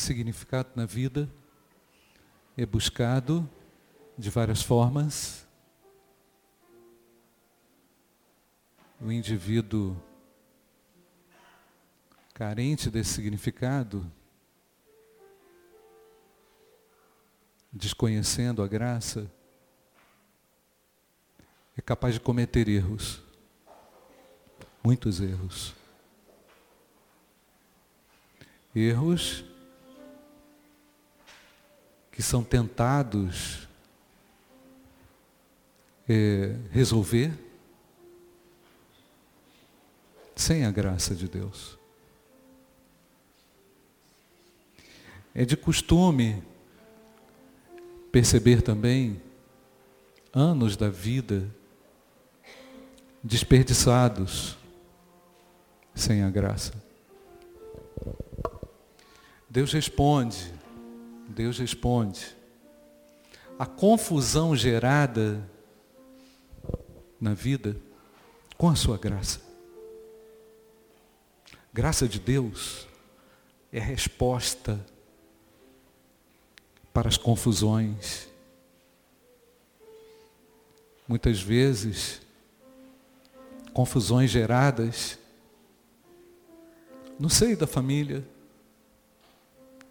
significado na vida é buscado de várias formas. O indivíduo carente desse significado, desconhecendo a graça, é capaz de cometer erros, muitos erros. Erros que são tentados é, resolver sem a graça de Deus. É de costume perceber também anos da vida desperdiçados sem a graça. Deus responde, Deus responde. A confusão gerada na vida com a sua graça. Graça de Deus é a resposta para as confusões. Muitas vezes, confusões geradas no seio da família,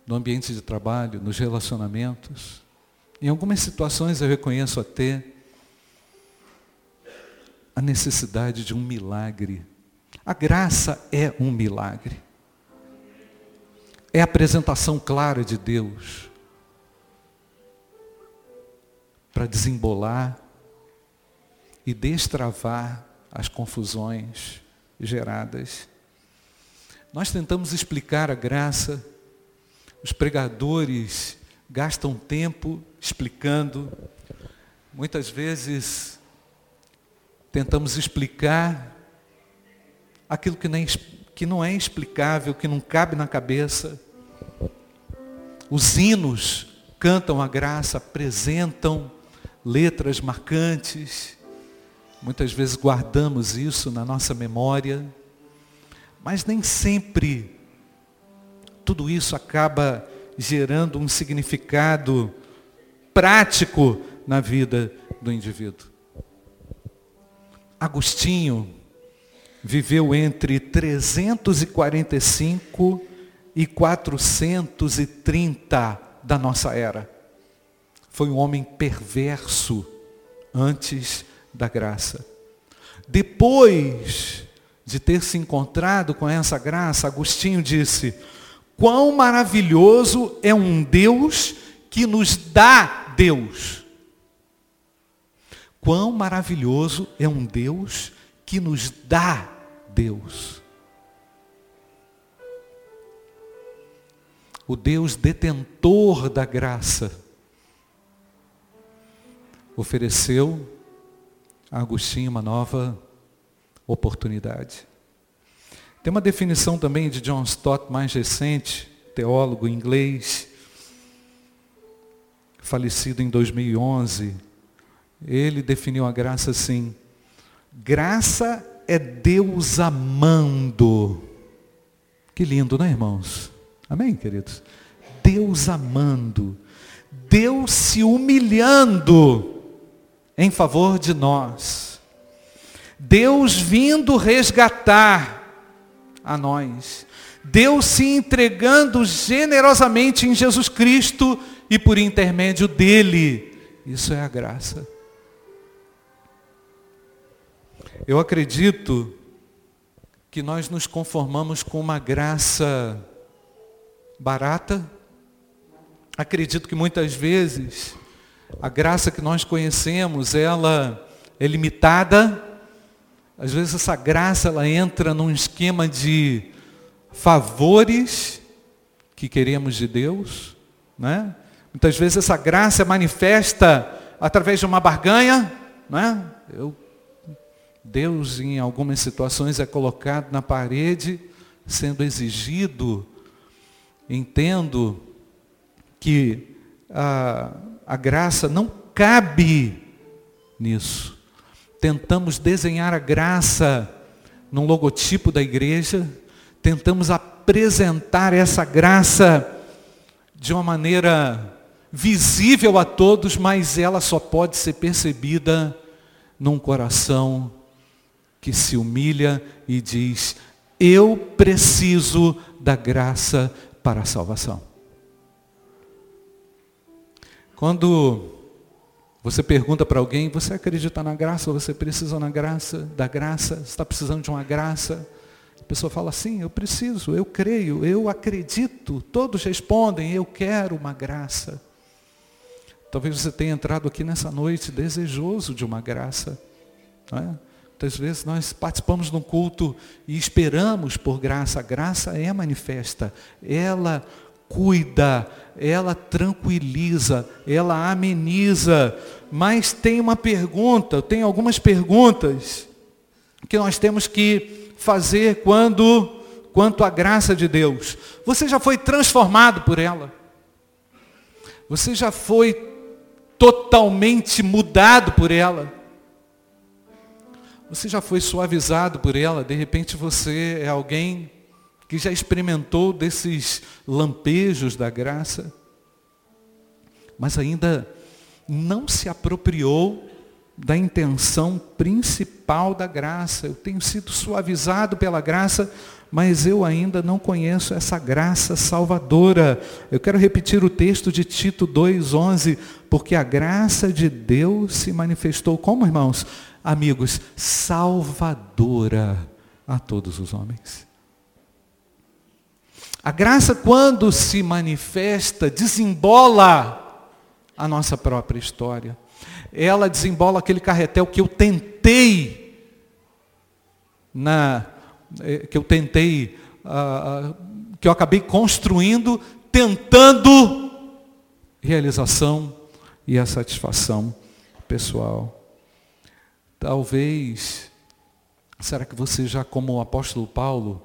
no ambiente de trabalho, nos relacionamentos. Em algumas situações eu reconheço até a necessidade de um milagre. A graça é um milagre. É a apresentação clara de Deus para desembolar e destravar as confusões geradas. Nós tentamos explicar a graça, os pregadores gastam tempo explicando, muitas vezes tentamos explicar aquilo que, nem, que não é explicável, que não cabe na cabeça. Os hinos cantam a graça, apresentam letras marcantes. Muitas vezes guardamos isso na nossa memória, mas nem sempre tudo isso acaba gerando um significado prático na vida do indivíduo. Agostinho viveu entre 345 e 430 da nossa era. Foi um homem perverso antes da graça. Depois de ter se encontrado com essa graça, Agostinho disse: Quão maravilhoso é um Deus que nos dá Deus. Quão maravilhoso é um Deus que nos dá Deus. O Deus detentor da graça ofereceu a Agostinho uma nova oportunidade. Tem uma definição também de John Stott mais recente, teólogo inglês, falecido em 2011. Ele definiu a graça assim: graça é Deus amando. Que lindo, né, irmãos? Amém, queridos? Deus amando. Deus se humilhando em favor de nós. Deus vindo resgatar a nós. Deus se entregando generosamente em Jesus Cristo e por intermédio dele. Isso é a graça. Eu acredito que nós nos conformamos com uma graça barata. Acredito que muitas vezes a graça que nós conhecemos, ela é limitada. Às vezes essa graça ela entra num esquema de favores que queremos de Deus, né? Muitas vezes essa graça é manifesta através de uma barganha, né? Eu, Deus em algumas situações é colocado na parede, sendo exigido. Entendo que a, a graça não cabe nisso. Tentamos desenhar a graça num logotipo da igreja, tentamos apresentar essa graça de uma maneira visível a todos, mas ela só pode ser percebida num coração que se humilha e diz: Eu preciso da graça para a salvação. Quando você pergunta para alguém, você acredita na graça, você precisa na graça, da graça, está precisando de uma graça? A pessoa fala assim, eu preciso, eu creio, eu acredito. Todos respondem, eu quero uma graça. Talvez você tenha entrado aqui nessa noite desejoso de uma graça. Não é? Muitas vezes nós participamos de um culto e esperamos por graça. A graça é manifesta. Ela cuida, ela tranquiliza, ela ameniza. Mas tem uma pergunta, tem algumas perguntas que nós temos que fazer quando quanto à graça de Deus. Você já foi transformado por ela? Você já foi totalmente mudado por ela? Você já foi suavizado por ela? De repente você é alguém que já experimentou desses lampejos da graça, mas ainda não se apropriou da intenção principal da graça. Eu tenho sido suavizado pela graça, mas eu ainda não conheço essa graça salvadora. Eu quero repetir o texto de Tito 2:11, porque a graça de Deus se manifestou como, irmãos, amigos, salvadora a todos os homens. A graça, quando se manifesta, desembola a nossa própria história. Ela desembola aquele carretel que eu tentei, na, eh, que eu tentei, uh, que eu acabei construindo, tentando realização e a satisfação pessoal. Talvez, será que você já, como o apóstolo Paulo,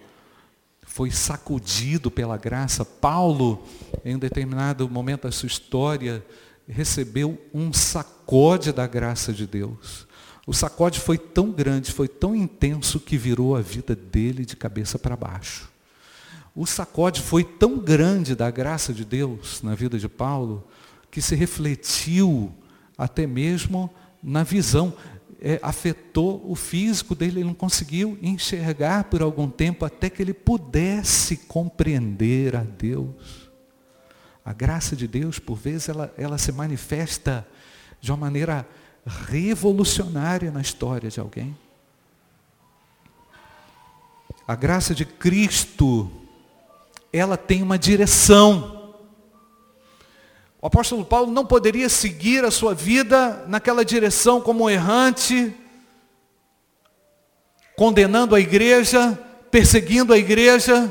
foi sacudido pela graça. Paulo, em um determinado momento da sua história, recebeu um sacode da graça de Deus. O sacode foi tão grande, foi tão intenso que virou a vida dele de cabeça para baixo. O sacode foi tão grande da graça de Deus na vida de Paulo, que se refletiu até mesmo na visão é, afetou o físico dele, ele não conseguiu enxergar por algum tempo até que ele pudesse compreender a Deus. A graça de Deus, por vezes, ela, ela se manifesta de uma maneira revolucionária na história de alguém. A graça de Cristo, ela tem uma direção. O apóstolo Paulo não poderia seguir a sua vida naquela direção como errante, condenando a igreja, perseguindo a igreja.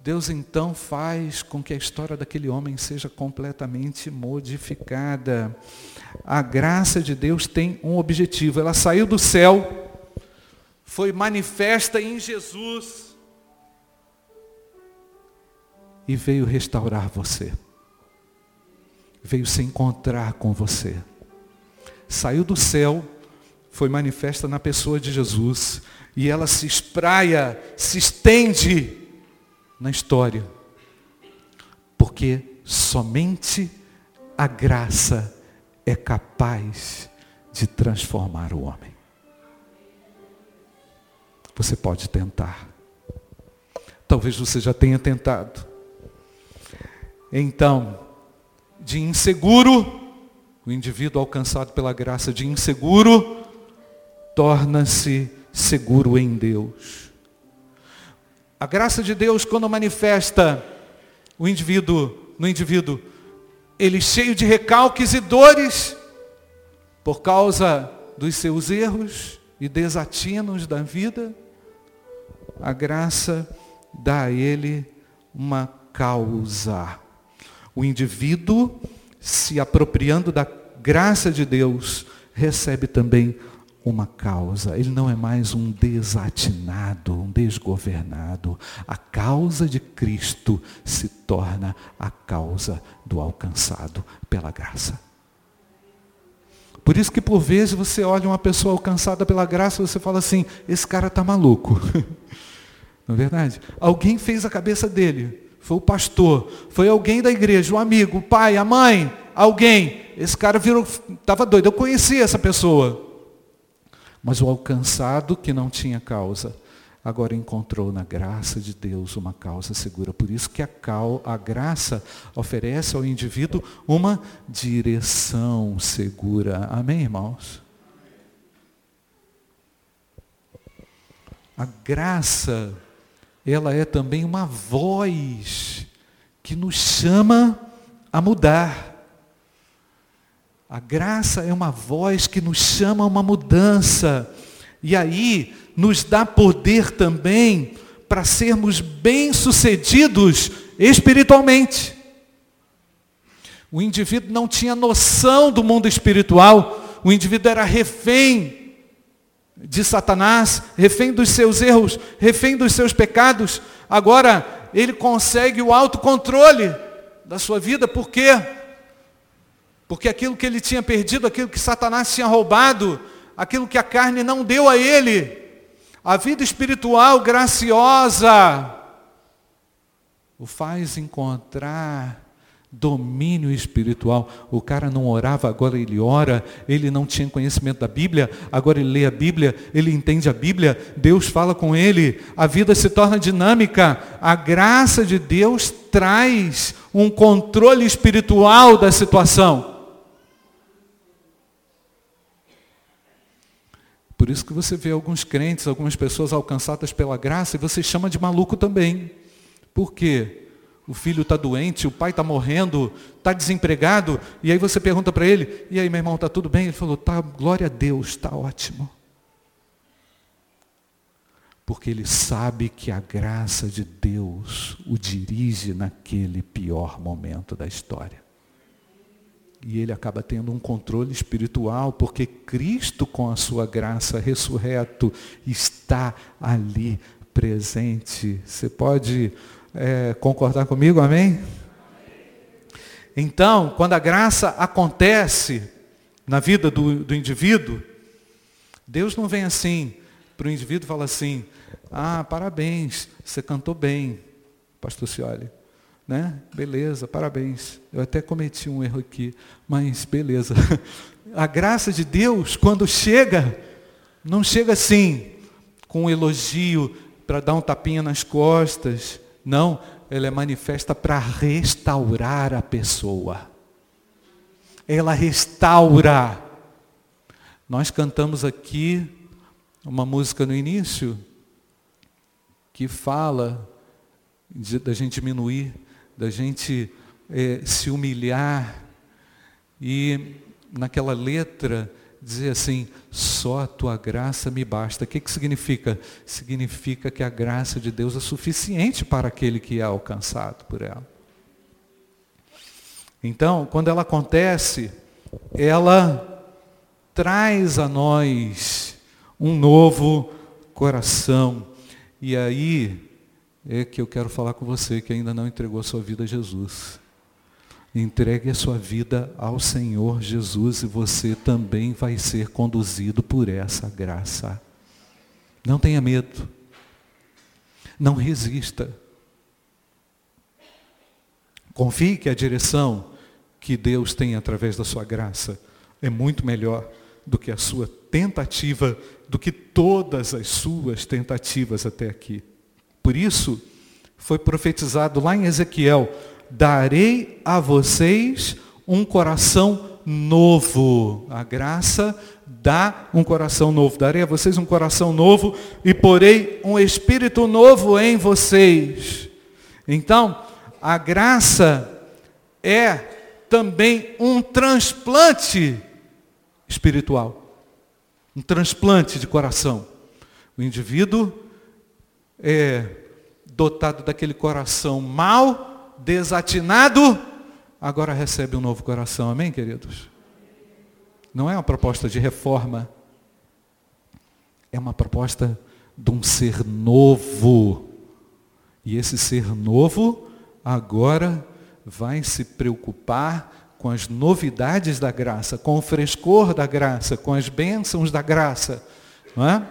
Deus então faz com que a história daquele homem seja completamente modificada. A graça de Deus tem um objetivo. Ela saiu do céu, foi manifesta em Jesus e veio restaurar você veio se encontrar com você. Saiu do céu, foi manifesta na pessoa de Jesus, e ela se espraia, se estende na história. Porque somente a graça é capaz de transformar o homem. Você pode tentar. Talvez você já tenha tentado. Então, de inseguro, o indivíduo alcançado pela graça de inseguro, torna-se seguro em Deus. A graça de Deus, quando manifesta o indivíduo, no indivíduo, ele cheio de recalques e dores, por causa dos seus erros e desatinos da vida, a graça dá a ele uma causa o indivíduo, se apropriando da graça de Deus, recebe também uma causa. Ele não é mais um desatinado, um desgovernado. A causa de Cristo se torna a causa do alcançado pela graça. Por isso que por vezes você olha uma pessoa alcançada pela graça e você fala assim, esse cara está maluco. Não é verdade? Alguém fez a cabeça dele foi o pastor, foi alguém da igreja, um amigo, o pai, a mãe, alguém. Esse cara virou, estava doido. Eu conhecia essa pessoa. Mas o alcançado que não tinha causa, agora encontrou na graça de Deus uma causa segura. Por isso que a, cal, a graça oferece ao indivíduo uma direção segura. Amém, irmãos? A graça, ela é também uma voz que nos chama a mudar. A graça é uma voz que nos chama a uma mudança. E aí nos dá poder também para sermos bem-sucedidos espiritualmente. O indivíduo não tinha noção do mundo espiritual, o indivíduo era refém de Satanás, refém dos seus erros, refém dos seus pecados. Agora ele consegue o autocontrole da sua vida, por quê? Porque aquilo que ele tinha perdido, aquilo que Satanás tinha roubado, aquilo que a carne não deu a ele, a vida espiritual graciosa, o faz encontrar domínio espiritual. O cara não orava, agora ele ora, ele não tinha conhecimento da Bíblia, agora ele lê a Bíblia, ele entende a Bíblia, Deus fala com ele, a vida se torna dinâmica. A graça de Deus traz um controle espiritual da situação. Por isso que você vê alguns crentes, algumas pessoas alcançadas pela graça, e você chama de maluco também. Por quê? O filho está doente, o pai está morrendo, está desempregado, e aí você pergunta para ele, e aí meu irmão, está tudo bem? Ele falou, tá, glória a Deus, está ótimo. Porque ele sabe que a graça de Deus o dirige naquele pior momento da história. E ele acaba tendo um controle espiritual, porque Cristo, com a sua graça ressurreto, está ali presente. Você pode é, concordar comigo, amém? Então, quando a graça acontece na vida do, do indivíduo, Deus não vem assim para o indivíduo e fala assim, ah, parabéns, você cantou bem, pastor Cioli. Né? Beleza, parabéns. Eu até cometi um erro aqui, mas beleza. A graça de Deus, quando chega, não chega assim, com um elogio para dar um tapinha nas costas. Não, ela é manifesta para restaurar a pessoa. Ela restaura. Nós cantamos aqui uma música no início que fala de, da gente diminuir da gente é, se humilhar e naquela letra dizer assim, só a tua graça me basta. O que, que significa? Significa que a graça de Deus é suficiente para aquele que é alcançado por ela. Então, quando ela acontece, ela traz a nós um novo coração. E aí, é que eu quero falar com você que ainda não entregou a sua vida a Jesus. Entregue a sua vida ao Senhor Jesus e você também vai ser conduzido por essa graça. Não tenha medo. Não resista. Confie que a direção que Deus tem através da sua graça é muito melhor do que a sua tentativa, do que todas as suas tentativas até aqui. Por isso, foi profetizado lá em Ezequiel: darei a vocês um coração novo. A graça dá um coração novo. Darei a vocês um coração novo e porei um espírito novo em vocês. Então, a graça é também um transplante espiritual. Um transplante de coração. O indivíduo é dotado daquele coração mal, desatinado, agora recebe um novo coração. Amém, queridos? Não é uma proposta de reforma. É uma proposta de um ser novo. E esse ser novo agora vai se preocupar com as novidades da graça, com o frescor da graça, com as bênçãos da graça. Não é?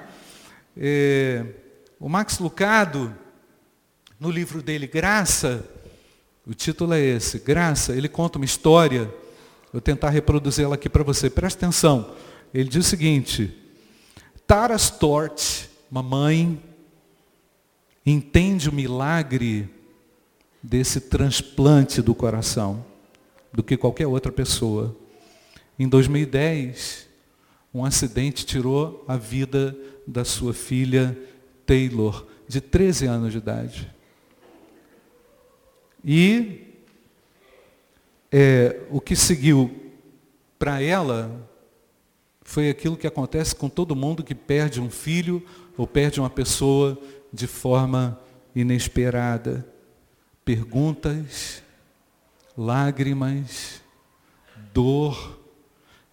é o Max Lucado, no livro dele Graça, O título é esse, Graça. Ele conta uma história. Vou tentar reproduzi-la aqui para você. Presta atenção. Ele diz o seguinte: Tara Stort, uma mãe, entende o milagre desse transplante do coração do que qualquer outra pessoa. Em 2010, um acidente tirou a vida da sua filha Taylor, de 13 anos de idade. E é, o que seguiu para ela foi aquilo que acontece com todo mundo que perde um filho ou perde uma pessoa de forma inesperada. Perguntas, lágrimas, dor,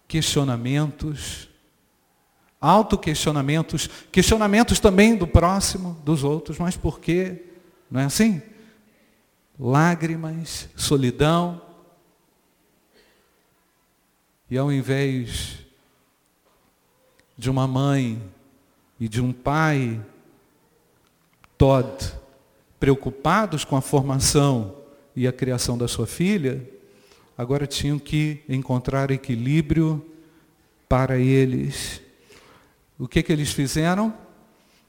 questionamentos, autoquestionamentos, questionamentos também do próximo, dos outros, mas por quê? Não é assim? Lágrimas, solidão. E ao invés de uma mãe e de um pai, Todd, preocupados com a formação e a criação da sua filha, agora tinham que encontrar equilíbrio para eles. O que, que eles fizeram?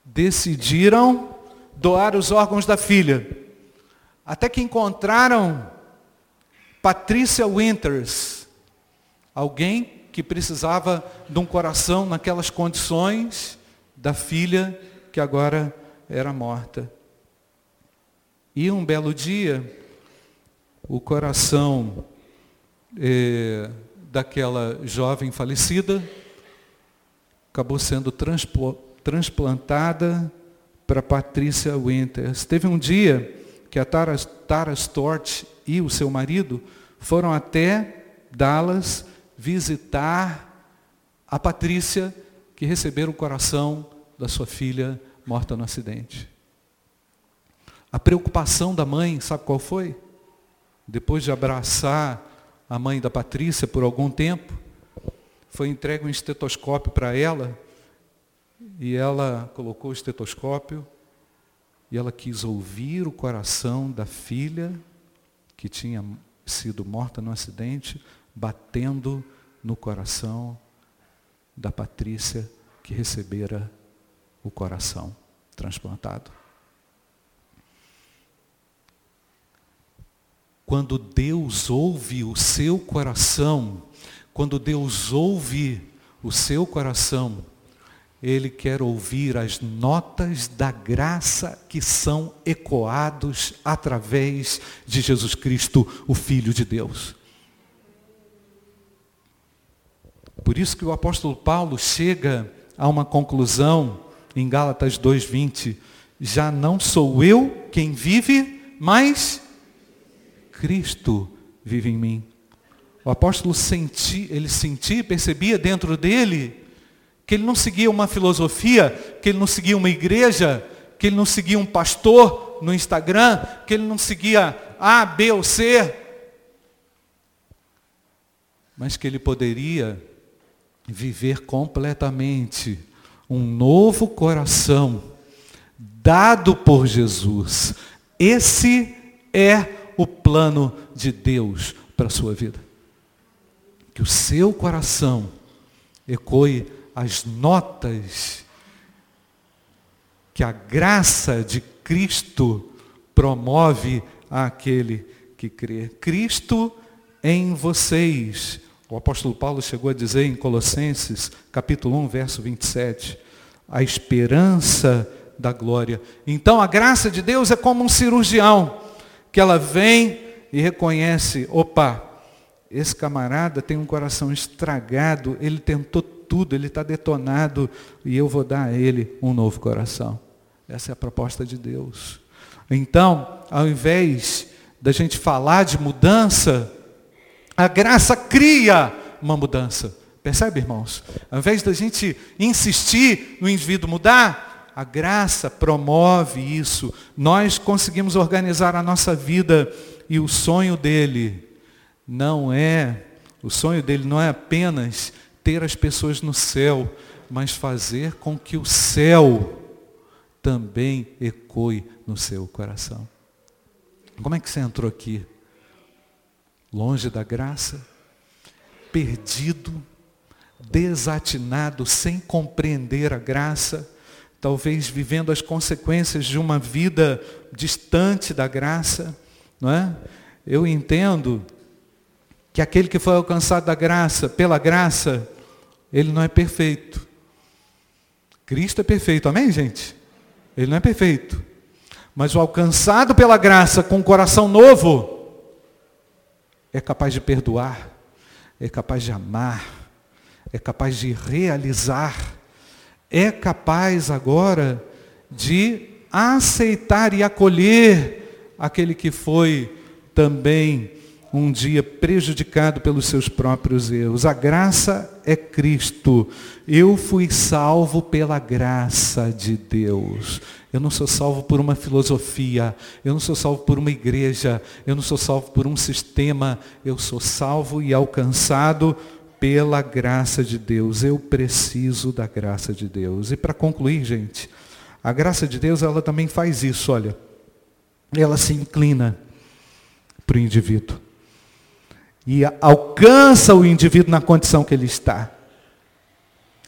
Decidiram doar os órgãos da filha. Até que encontraram Patrícia Winters, alguém que precisava de um coração naquelas condições da filha que agora era morta. E um belo dia, o coração eh, daquela jovem falecida acabou sendo transplantada para Patrícia Winters. Teve um dia que a Tara, Tara Stort e o seu marido foram até Dallas visitar a Patrícia, que receberam o coração da sua filha morta no acidente. A preocupação da mãe, sabe qual foi? Depois de abraçar a mãe da Patrícia por algum tempo, foi entregue um estetoscópio para ela, e ela colocou o estetoscópio, e ela quis ouvir o coração da filha, que tinha sido morta no acidente, batendo no coração da Patrícia que recebera o coração transplantado. Quando Deus ouve o seu coração, quando Deus ouve o seu coração, ele quer ouvir as notas da graça que são ecoados através de Jesus Cristo, o Filho de Deus. Por isso que o apóstolo Paulo chega a uma conclusão em Gálatas 2:20, já não sou eu quem vive, mas Cristo vive em mim. O apóstolo sentia, ele sentia, percebia dentro dele que ele não seguia uma filosofia, que ele não seguia uma igreja, que ele não seguia um pastor no Instagram, que ele não seguia A, B ou C, mas que ele poderia viver completamente um novo coração dado por Jesus. Esse é o plano de Deus para a sua vida. Que o seu coração ecoe as notas que a graça de Cristo promove àquele que crê. Cristo em vocês. O apóstolo Paulo chegou a dizer em Colossenses, capítulo 1, verso 27, a esperança da glória. Então a graça de Deus é como um cirurgião, que ela vem e reconhece, opa, esse camarada tem um coração estragado, ele tentou tudo, ele está detonado e eu vou dar a ele um novo coração. Essa é a proposta de Deus. Então, ao invés da gente falar de mudança, a graça cria uma mudança. Percebe, irmãos? Ao invés da gente insistir no indivíduo mudar, a graça promove isso. Nós conseguimos organizar a nossa vida e o sonho dele não é, o sonho dele não é apenas ter as pessoas no céu, mas fazer com que o céu também ecoe no seu coração. Como é que você entrou aqui? Longe da graça, perdido, desatinado, sem compreender a graça, talvez vivendo as consequências de uma vida distante da graça, não é? Eu entendo que aquele que foi alcançado da graça, pela graça, ele não é perfeito. Cristo é perfeito, amém, gente? Ele não é perfeito. Mas o alcançado pela graça com um coração novo é capaz de perdoar, é capaz de amar, é capaz de realizar, é capaz agora de aceitar e acolher aquele que foi também um dia prejudicado pelos seus próprios erros. A graça é Cristo. Eu fui salvo pela graça de Deus. Eu não sou salvo por uma filosofia, eu não sou salvo por uma igreja, eu não sou salvo por um sistema, eu sou salvo e alcançado pela graça de Deus. Eu preciso da graça de Deus. E para concluir, gente, a graça de Deus, ela também faz isso, olha. Ela se inclina para o indivíduo e alcança o indivíduo na condição que ele está.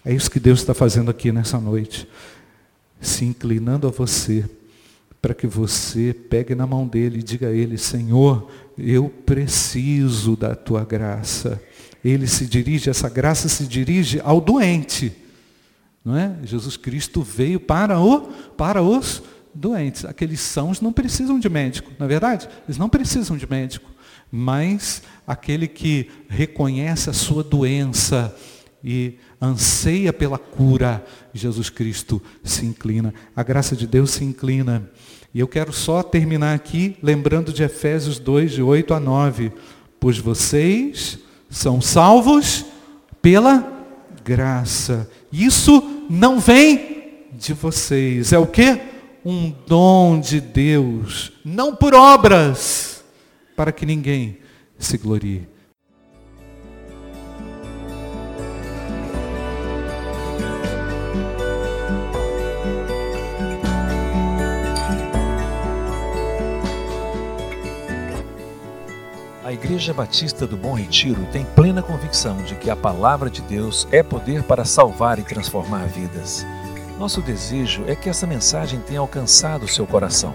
É isso que Deus está fazendo aqui nessa noite. Se inclinando a você, para que você pegue na mão dele e diga a ele: Senhor, eu preciso da tua graça. Ele se dirige, essa graça se dirige ao doente. Não é? Jesus Cristo veio para, o, para os doentes. Aqueles sãos não precisam de médico, na é verdade? Eles não precisam de médico mas aquele que reconhece a sua doença e anseia pela cura, Jesus Cristo se inclina. A graça de Deus se inclina. E eu quero só terminar aqui lembrando de Efésios 2, de 8 a 9. Pois vocês são salvos pela graça. Isso não vem de vocês. É o que? Um dom de Deus. Não por obras para que ninguém se glorie. A Igreja Batista do Bom Retiro tem plena convicção de que a palavra de Deus é poder para salvar e transformar vidas. Nosso desejo é que essa mensagem tenha alcançado seu coração.